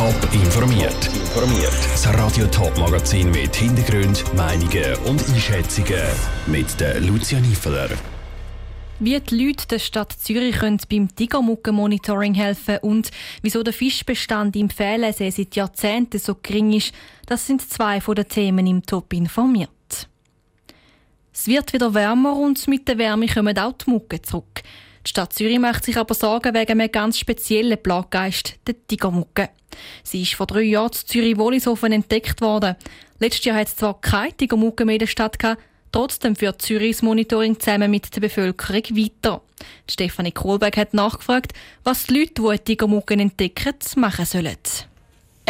Top informiert. Informiert. Das Radio Top Magazin mit Hintergrund, Meinungen und Einschätzungen mit der Lucia Niefeler. Wie die Leute der Stadt Zürich können beim Tigermuckenmonitoring helfen und wieso der Fischbestand im Pfählensee seit Jahrzehnten so gering ist, das sind zwei von den Themen im Top informiert. Es wird wieder wärmer und mit der Wärme kommen auch die Mucke zurück. Die Stadt Zürich macht sich aber Sorgen wegen einem ganz speziellen Plaggeist, der Tigermucke. Sie ist vor drei Jahren zu Zürich-Wollishofen entdeckt worden. Letztes Jahr hat es zwar keine Tigermucke mehr in der Stadt gehabt, trotzdem führt Zürich das Monitoring zusammen mit der Bevölkerung weiter. Stefanie Kohlberg hat nachgefragt, was die Leute, die eine Tigermucke entdecken, machen sollen.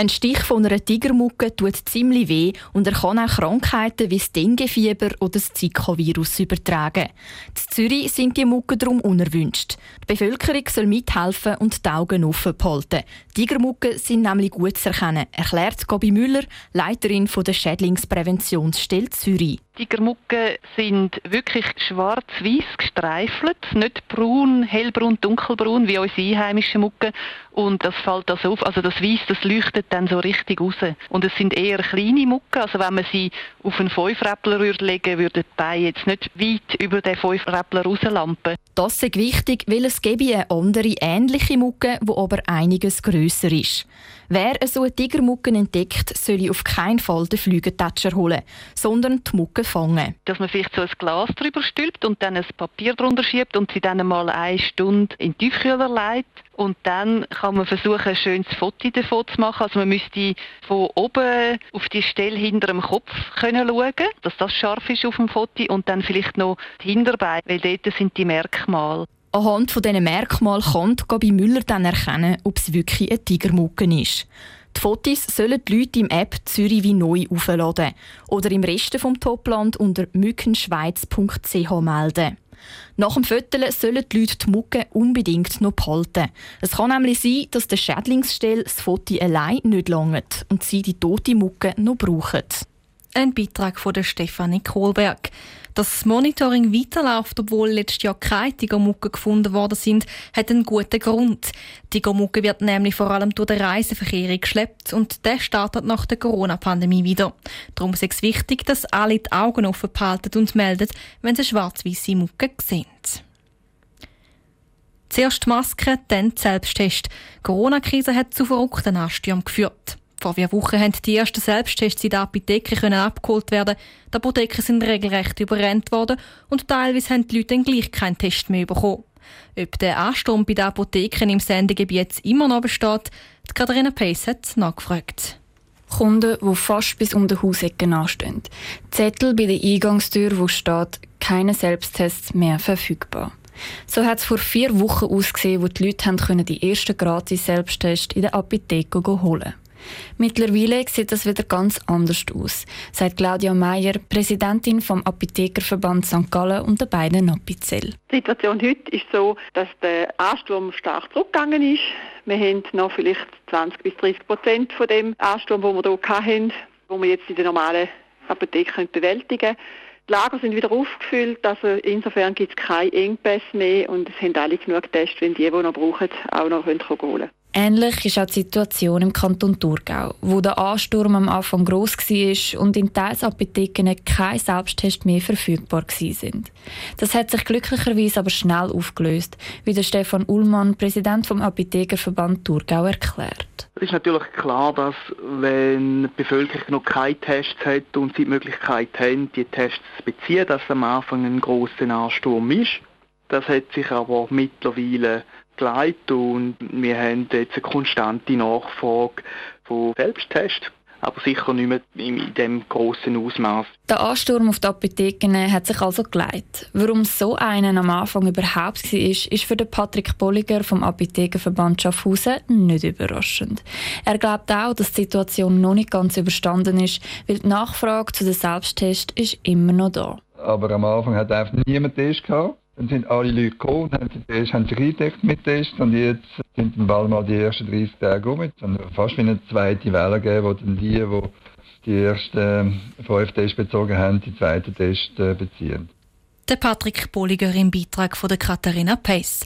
Ein Stich von einer Tigermucke tut ziemlich weh und er kann auch Krankheiten wie das Denguefieber oder das Zika-Virus übertragen. In Zürich sind die Mucken darum unerwünscht. Die Bevölkerung soll mithelfen und die Augen offen behalten. Tigermucken sind nämlich gut zu erkennen, erklärt Gabi Müller, Leiterin der Schädlingspräventionsstelle Zürich. Tigermucken sind wirklich schwarz-weiß gestreifelt, nicht braun, hellbraun, dunkelbraun wie unsere einheimischen Mucken. Und das fällt also auf, also das Weiß, das leuchtet dann so richtig raus. Und es sind eher kleine Mucken, also wenn man sie auf einen Fünfräppler würde legen würde, die Beine jetzt nicht weit über den Fünfräppler rauslampen. Das ist wichtig, weil es gäbe eine andere ähnliche Mucke, die aber einiges grösser ist. Wer so eine Tigermucke entdeckt, soll auf keinen Fall den Flügentatscher holen, sondern die Mucke fangen. Dass man vielleicht so ein Glas drüber stülpt und dann ein Papier drunter schiebt und sie dann mal eine Stunde in den Tiefkühler legt. Und dann kann man versuchen, ein schönes Foto davon zu machen. Also man müsste von oben auf die Stelle hinter dem Kopf können schauen, dass das scharf ist auf dem Foto und dann vielleicht noch die Hinterbeine, weil dort sind die Merkmale. Anhand von diesen Merkmalen kann Gabi Müller dann erkennen, ob es wirklich ein Tigermucke ist. Die Fotos sollen die Leute im App Zürich wie neu aufladen oder im Rest vom Topland unter mückenschweiz.ch melden. Nach dem Foteln sollen die Leute die Mucke unbedingt noch behalten. Es kann nämlich sein, dass der Schädlingsstelle das Foto allein nicht langt und sie die tote Mucke noch brauchen. Ein Beitrag von der Stefanie Kohlberg. Dass das Monitoring weiterläuft, obwohl letztes Jahr keine Tigermucke gefunden worden sind, hat einen guten Grund. Tigermucke wird nämlich vor allem durch den Reiseverkehr geschleppt und der startet nach der Corona-Pandemie wieder. Darum ist es wichtig, dass alle die Augen offen behalten und melden, wenn sie schwarz-weiße Mucke sehen. Zuerst Maske, dann Selbsttest. Die Corona-Krise hat zu verrückten Anstürmen geführt. Vor vier Wochen haben die ersten Selbsttests in der Apotheke können abgeholt werden. Die Apotheken sind regelrecht überrennt worden und teilweise haben die Leute dann gleich keinen Test mehr bekommen. Ob der Ansturm bei den Apotheken im Sendegebiet immer noch besteht, die Katharina Pace hat nachgefragt. Kunden, die fast bis um die Hausecken anstehen. Zettel bei der Eingangstür, wo steht, keine Selbsttests mehr verfügbar. So hat es vor vier Wochen ausgesehen, wo die Leute haben die ersten gratis Selbsttests in der Apotheke holen konnten. Mittlerweile sieht das wieder ganz anders aus, sagt Claudia Meyer, Präsidentin vom Apothekerverband St. Gallen und der beiden Napizell. Die Situation heute ist so, dass der Ansturm stark zurückgegangen ist. Wir haben noch vielleicht 20 bis 30 Prozent von dem Ansturm, den wir hier hatten, wo wir jetzt in der normalen Apotheke bewältigen können. Die Lager sind wieder aufgefüllt, also insofern gibt es keine Engpässe mehr und es haben alle genug Tests, wenn die, die noch brauchen, auch noch holen können. Ähnlich ist auch die Situation im Kanton Thurgau, wo der Ansturm am Anfang gross war und in teils Apotheken keine Selbsttests mehr verfügbar sind. Das hat sich glücklicherweise aber schnell aufgelöst, wie der Stefan Ullmann, Präsident vom Apothekerverband Thurgau, erklärt. Es ist natürlich klar, dass wenn die Bevölkerung noch keine Tests hat und sie die Möglichkeit haben, die Tests zu beziehen, dass am Anfang ein grosser Ansturm ist. Das hat sich aber mittlerweile geleitet und wir haben jetzt eine konstante Nachfrage von Selbsttests aber sicher nicht mehr in dem grossen Ausmaß. Der Ansturm auf die Apotheken hat sich also geleitet. Warum so einen am Anfang überhaupt war, ist für den Patrick Bolliger vom Apothekenverband Schaffhausen nicht überraschend. Er glaubt auch, dass die Situation noch nicht ganz überstanden ist, weil die Nachfrage zu den Selbsttests ist immer noch da. Aber am Anfang hat einfach niemand Test gehabt. Dann sind alle Leute gekommen haben, sich, haben sich eingedeckt mit Tests und jetzt sind dann bald mal die ersten 30 Tage um. Dann fast wie eine zweite Welle gegeben, wo dann die, die die ersten fünf Tests bezogen haben, die zweiten Tests äh, beziehen. Der Patrick Bolliger im Beitrag von der Katharina Pace.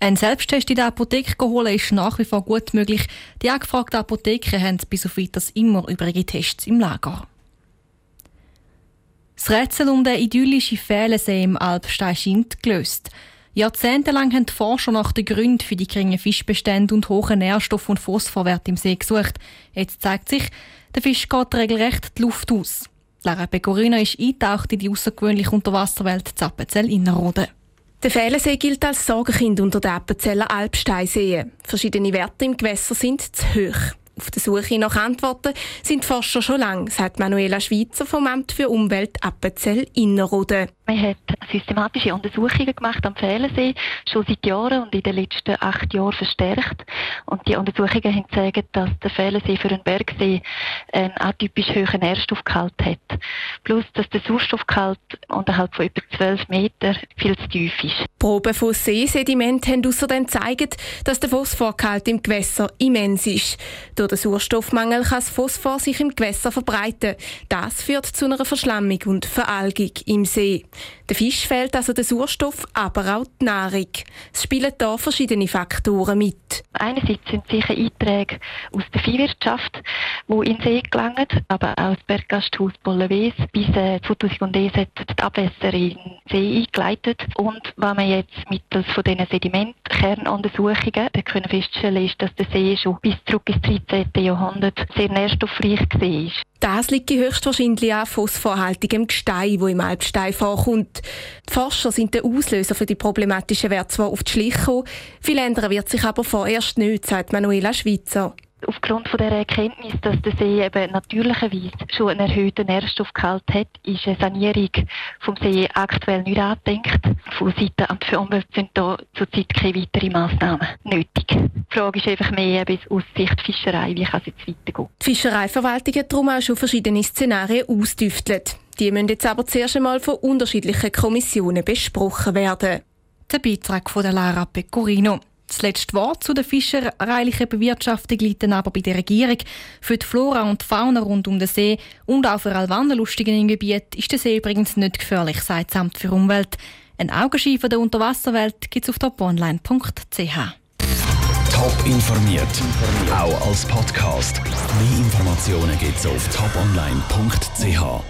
Ein Selbsttest in der Apotheke holen ist nach wie vor gut möglich. Die angefragten Apotheken haben bis auf weiteres immer übrige Tests im Lager. Das Rätsel um den idyllischen Fählensee im Alpstein scheint gelöst. Jahrzehntelang haben die Forscher nach den Gründen für die geringen Fischbestände und hohen Nährstoff- und Phosphorwerte im See gesucht. Jetzt zeigt sich, der Fisch geht regelrecht die Luft aus. Lara Pecorino ist eingetaucht in die außergewöhnliche Unterwasserwelt Zappenzell-Innerrhoden. Der Fählensee gilt als Sorgenkind unter den Appenzeller Alpsteinseen. Verschiedene Werte im Gewässer sind zu hoch. Auf der Suche nach Antworten sind Forscher schon lange, sagt Manuela Schweizer vom Amt für Umwelt Appenzell Innerrhoden. Man hat systematische Untersuchungen gemacht am Fählensee, schon seit Jahren und in den letzten acht Jahren verstärkt. Und die Untersuchungen haben gezeigt, dass der Fählensee für einen Bergsee einen atypisch hohen Nährstoffgehalt hat. Plus, dass der Sauerstoffgehalt unterhalb von über 12 Metern viel zu tief ist. Proben von Seesedimenten haben außerdem gezeigt, dass der Phosphorgehalt im Gewässer immens ist. Durch den Sauerstoffmangel kann das Phosphor sich im Gewässer verbreiten. Das führt zu einer Verschlammung und Veralgung im See. Der Fisch fehlt also der Sauerstoff, aber auch die Nahrung. Es spielen da verschiedene Faktoren mit. Einerseits sind sicher Einträge aus der Viehwirtschaft, die in den See gelangen, aber auch das Berggasthaus Bollenwes. Bis äh, 2001 hat die Abwässer in den See eingeleitet. Und wenn man jetzt mittels von diesen Sedimentkernuntersuchungen können feststellen ist, dass der See schon bis zurück ins 13. Jahrhundert sehr nährstoffreich war. Das liegt höchstwahrscheinlich an phosphorhaltigem Gestein, wo im Alpstein vorkommt. Die Forscher sind der Auslöser für die problematischen Werte zwar auf die Schliche gekommen, viel ändern wird sich aber vorerst nicht, sagt Manuela Schweizer aufgrund von der Erkenntnis, dass der See eben natürlicherweise schon einen erhöhten Nährstoffgehalt hat, ist eine Sanierung vom See aktuell nicht angedenkt. Von Seiten Amt für Umwelt sind da zurzeit keine weiteren Massnahmen nötig. Die Frage ist einfach mehr bis aus Sicht Fischerei, wie kann es jetzt weitergehen. Die Fischereiverwaltung hat darum auch schon verschiedene Szenarien ausdüftelt. Die müssen jetzt aber zuerst einmal von unterschiedlichen Kommissionen besprochen werden. Der Beitrag von der Lara Pecorino. Das letzte Wort zu der fischereilichen Bewirtschaftung liegt dann aber bei der Regierung. Für die Flora und Fauna rund um den See und auch für alle Wanderlustigen im Gebiet ist der See übrigens nicht gefährlich, sagt das Amt für Umwelt. Ein Augenschein von der Unterwasserwelt gibt es auf toponline.ch. Top informiert, auch als Podcast. Mehr Informationen gibt es auf toponline.ch.